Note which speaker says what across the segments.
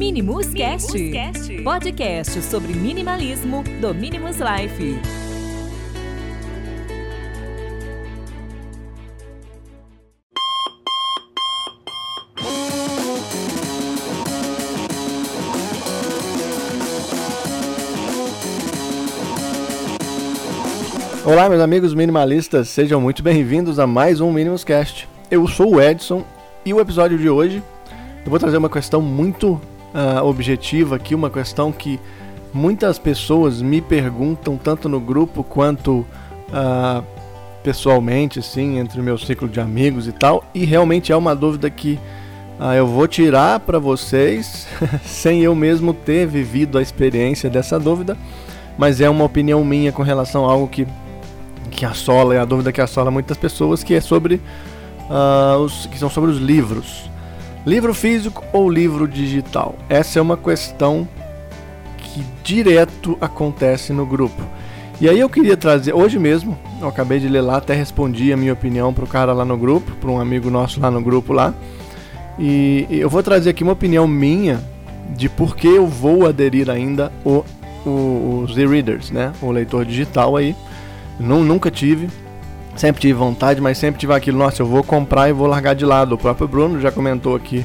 Speaker 1: Minimus, Cast, Cast, podcast sobre minimalismo do Minimus Life.
Speaker 2: Olá, meus amigos minimalistas, sejam muito bem-vindos a mais um Minimus Cast. Eu sou o Edson e o episódio de hoje eu vou trazer uma questão muito uh, objetiva aqui, uma questão que muitas pessoas me perguntam tanto no grupo quanto uh, pessoalmente, assim, entre o meu ciclo de amigos e tal, e realmente é uma dúvida que uh, eu vou tirar para vocês sem eu mesmo ter vivido a experiência dessa dúvida, mas é uma opinião minha com relação a algo que que assola, é a dúvida que assola muitas pessoas, que é sobre os que são sobre os livros. Livro físico ou livro digital? Essa é uma questão que direto acontece no grupo. E aí eu queria trazer, hoje mesmo, eu acabei de ler lá, até respondi a minha opinião para o cara lá no grupo, para um amigo nosso lá no grupo lá. E eu vou trazer aqui uma opinião minha de por que eu vou aderir ainda o, o, os e-readers, né? O leitor digital aí. Não, nunca tive, Sempre tive vontade, mas sempre tive aquilo, nossa, eu vou comprar e vou largar de lado. O próprio Bruno já comentou aqui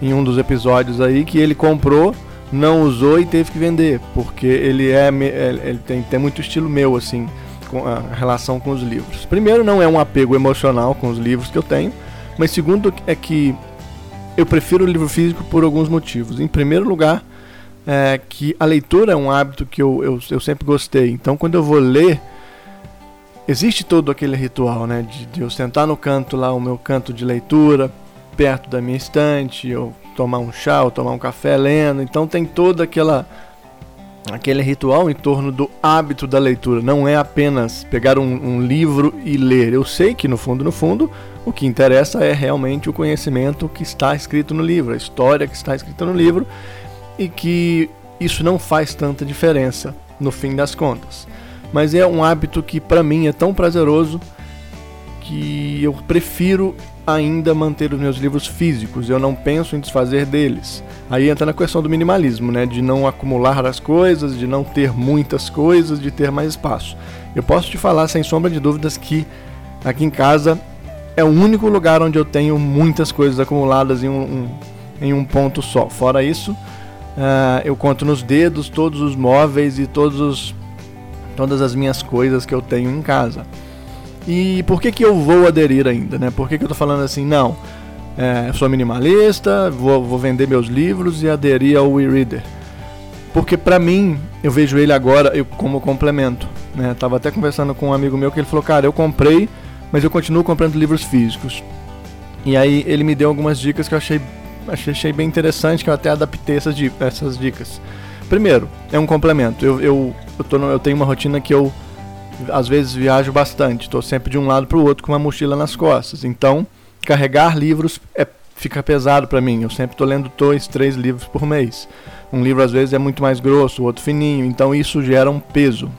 Speaker 2: em um dos episódios aí que ele comprou, não usou e teve que vender, porque ele é ele tem, tem muito estilo meu assim, com a relação com os livros. Primeiro, não é um apego emocional com os livros que eu tenho, mas segundo é que eu prefiro o livro físico por alguns motivos. Em primeiro lugar, é que a leitura é um hábito que eu, eu, eu sempre gostei. Então, quando eu vou ler, existe todo aquele ritual, né? De, de, eu sentar no canto lá, o meu canto de leitura, perto da minha estante, eu tomar um chá, ou tomar um café lendo. Então tem toda aquela aquele ritual em torno do hábito da leitura. Não é apenas pegar um, um livro e ler. Eu sei que no fundo, no fundo, o que interessa é realmente o conhecimento que está escrito no livro, a história que está escrita no livro, e que isso não faz tanta diferença no fim das contas mas é um hábito que para mim é tão prazeroso que eu prefiro ainda manter os meus livros físicos, eu não penso em desfazer deles. Aí entra na questão do minimalismo, né, de não acumular as coisas, de não ter muitas coisas, de ter mais espaço. Eu posso te falar sem sombra de dúvidas que aqui em casa é o único lugar onde eu tenho muitas coisas acumuladas em um, um em um ponto só. Fora isso, uh, eu conto nos dedos todos os móveis e todos os todas as minhas coisas que eu tenho em casa. E por que, que eu vou aderir ainda, né? Por que, que eu tô falando assim, não, é, eu sou minimalista, vou, vou vender meus livros e aderir ao e-reader? Porque para mim, eu vejo ele agora eu, como complemento. Né? Tava até conversando com um amigo meu que ele falou, cara, eu comprei, mas eu continuo comprando livros físicos. E aí ele me deu algumas dicas que eu achei, achei, achei bem interessante, que eu até adaptei essas, essas dicas. Primeiro, é um complemento. Eu, eu, eu, tô eu tenho uma rotina que eu às vezes viajo bastante. Estou sempre de um lado para o outro com uma mochila nas costas. Então, carregar livros é, fica pesado para mim. Eu sempre estou lendo dois, três livros por mês. Um livro às vezes é muito mais grosso, o outro fininho. Então isso gera um peso.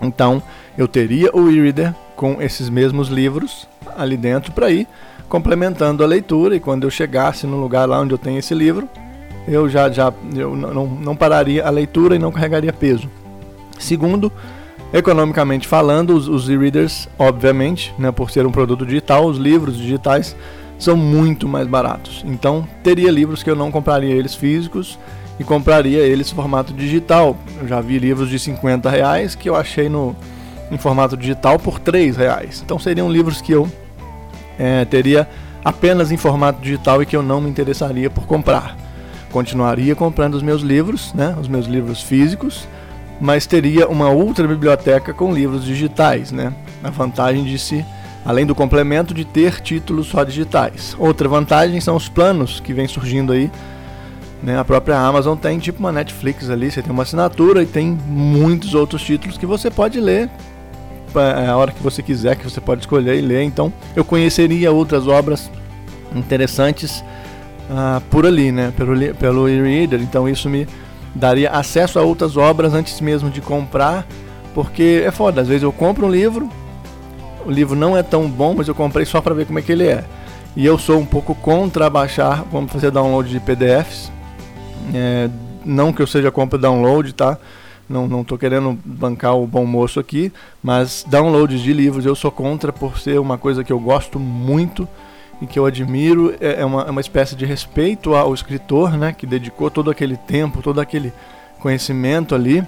Speaker 2: Então eu teria o e-reader com esses mesmos livros ali dentro para ir complementando a leitura. E quando eu chegasse no lugar lá onde eu tenho esse livro, eu já, já eu não, não pararia a leitura e não carregaria peso. Segundo, economicamente falando, os, os e-readers, obviamente, né, por ser um produto digital, os livros digitais são muito mais baratos. Então, teria livros que eu não compraria eles físicos e compraria eles em formato digital. Eu já vi livros de 50 reais que eu achei no, em formato digital por 3 reais. Então, seriam livros que eu é, teria apenas em formato digital e que eu não me interessaria por comprar continuaria comprando os meus livros, né, os meus livros físicos, mas teria uma outra biblioteca com livros digitais, né? A vantagem de se, além do complemento, de ter títulos só digitais. Outra vantagem são os planos que vem surgindo aí. Né? A própria Amazon tem tipo uma Netflix ali, você tem uma assinatura e tem muitos outros títulos que você pode ler é, a hora que você quiser, que você pode escolher e ler. Então, eu conheceria outras obras interessantes uh, por ali, né? Pelo, pelo e-reader. Então isso me daria acesso a outras obras antes mesmo de comprar, porque é foda. Às vezes eu compro um livro, o livro não é tão bom, mas eu comprei só para ver como é que ele é. E eu sou um pouco contra baixar, vamos fazer download de PDFs. É, não que eu seja compra download, tá? Não, não tô querendo bancar o bom moço aqui, mas downloads de livros eu sou contra por ser uma coisa que eu gosto muito e que eu admiro. É, é uma, é uma espécie de respeito ao escritor, né? Que dedicou todo aquele tempo, todo aquele conhecimento ali.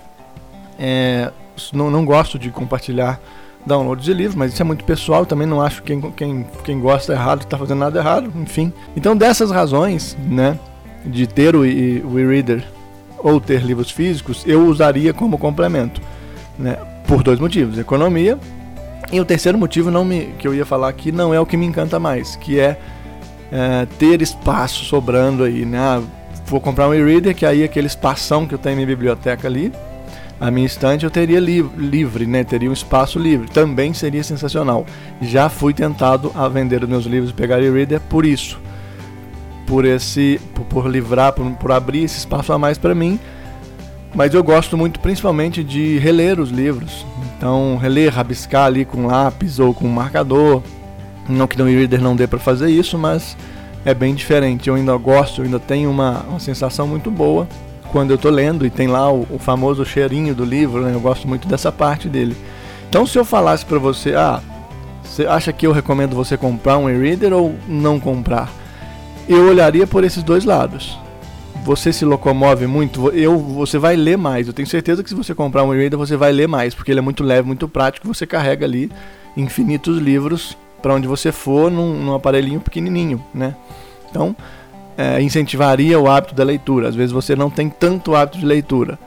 Speaker 2: É, não, não gosto de compartilhar downloads de livros, mas isso é muito pessoal. Também não acho que quem, quem, quem gosta errado está fazendo nada errado, enfim. Então, dessas razões, né? De ter o, o e-reader ou ter livros físicos, eu usaria como complemento, né? Por dois motivos: economia e o terceiro motivo não me, que eu ia falar aqui não é o que me encanta mais, que é, é ter espaço sobrando aí, né? Ah, vou comprar um e-reader, que aí aquele espação que eu tenho em minha biblioteca ali, a minha estante eu teria li livre, né? Teria um espaço livre. Também seria sensacional. Já fui tentado a vender os meus livros e pegar e-reader por isso por esse por, por livrar, por, por abrir esse espaço a mais para mim. Mas eu gosto muito principalmente de reler os livros. Então, reler, rabiscar ali com lápis ou com marcador. Não que no e-reader não dê para fazer isso, mas é bem diferente. Eu ainda gosto, eu ainda tenho uma, uma sensação muito boa quando eu estou lendo e tem lá o, o, famoso cheirinho do livro, né? Eu gosto muito dessa parte dele. Então, se eu falasse para você, ah, você acha que eu recomendo você comprar um e-reader ou não comprar? eu olharia por esses dois lados. Você se locomove muito, eu, você vai ler mais. Eu tenho certeza que se você comprar um e-reader, você vai ler mais, porque ele é muito leve, muito prático. Você carrega ali infinitos livros para onde você for num, num, aparelhinho pequenininho, né? Então, é, incentivaria o hábito da leitura. Às vezes você não tem tanto hábito de leitura,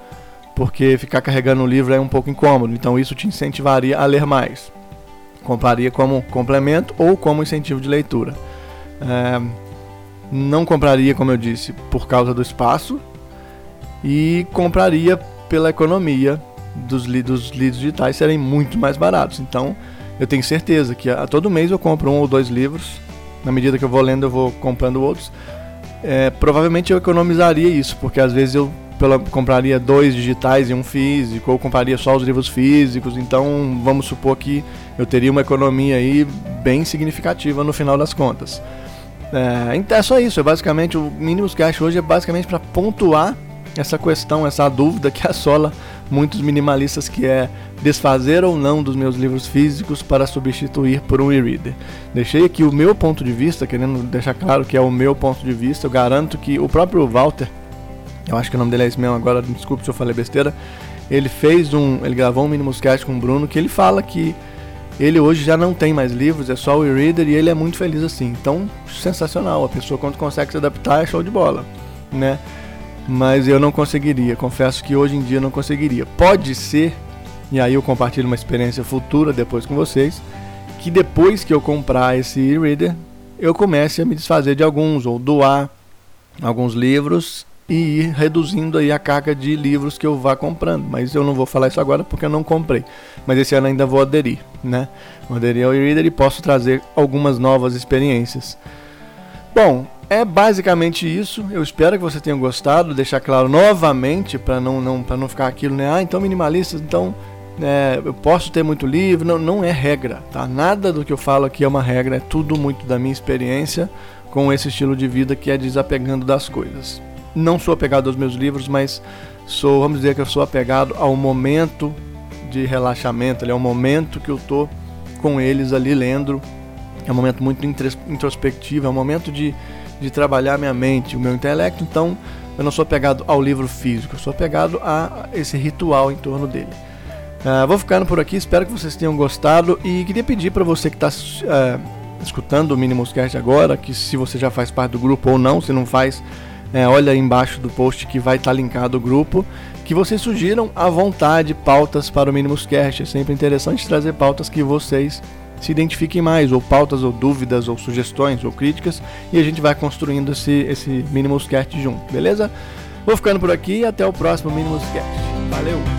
Speaker 2: porque ficar carregando um livro é um pouco incômodo. Então, isso te incentivaria a ler mais. Compraria como complemento ou como incentivo de leitura. É, não compraria, como eu disse, por causa do espaço e compraria pela economia dos, li dos livros digitais serem muito mais baratos. Então, eu tenho certeza que a, a, todo mês eu compro um ou dois livros. Na medida que eu vou lendo, eu vou comprando outros. É, provavelmente eu economizaria isso, porque às vezes eu pela, compraria dois digitais e um físico, ou compraria só os livros físicos. Então, vamos supor que eu teria uma economia aí bem significativa no final das contas. É, então é só isso, é basicamente o Minimus Cash hoje é basicamente para pontuar essa questão, essa dúvida que assola muitos minimalistas que é desfazer ou não dos meus livros físicos para substituir por um e-reader. Deixei aqui o meu ponto de vista, querendo deixar claro que é o meu ponto de vista. Eu garanto que o próprio Walter, eu acho que o nome dele é esse mesmo agora, desculpe se eu falei besteira, ele fez um, ele gravou um Minimus Cash com o Bruno que ele fala que ele hoje já não tem mais livros, é só o e-reader e ele é muito feliz assim. Então, sensacional. A pessoa quando consegue se adaptar é show de bola, né? Mas eu não conseguiria, confesso que hoje em dia não conseguiria. Pode ser, e aí eu compartilho uma experiência futura depois com vocês, que depois que eu comprar esse e-reader, eu comece a me desfazer de alguns ou doar alguns livros e ir reduzindo aí a carga de livros que eu vá comprando. Mas eu não vou falar isso agora porque eu não comprei. Mas esse ano ainda vou aderir, né? Vou aderir ao e-reader e posso trazer algumas novas experiências. Bom, é basicamente isso. Eu espero que você tenha gostado. Deixar claro novamente para não, não, não ficar aquilo, né? Ah, então minimalista, então é, eu posso ter muito livro. Não, não é regra, tá? Nada do que eu falo aqui é uma regra. É tudo muito da minha experiência com esse estilo de vida que é desapegando das coisas não sou apegado aos meus livros, mas sou, vamos dizer que eu sou apegado ao momento de relaxamento, é um momento que eu tô com eles ali lendo. É um momento muito introspectivo, é um momento de, de trabalhar minha mente, o meu intelecto. Então, eu não sou apegado ao livro físico, eu sou apegado a esse ritual em torno dele. Uh, vou ficando por aqui, espero que vocês tenham gostado e queria pedir para você que está uh, ah, escutando o Minimus Cast agora, que se você já faz parte do grupo ou não, se não faz, é, olha embaixo do post que vai estar tá linkado o grupo, que vocês sugiram à vontade pautas para o Minimus Cast. É sempre interessante trazer pautas que vocês se identifiquem mais, ou pautas, ou dúvidas, ou sugestões, ou críticas, e a gente vai construindo esse, esse Minimus Cast junto, beleza? Vou ficando por aqui e até o próximo Minimus Cast. Valeu!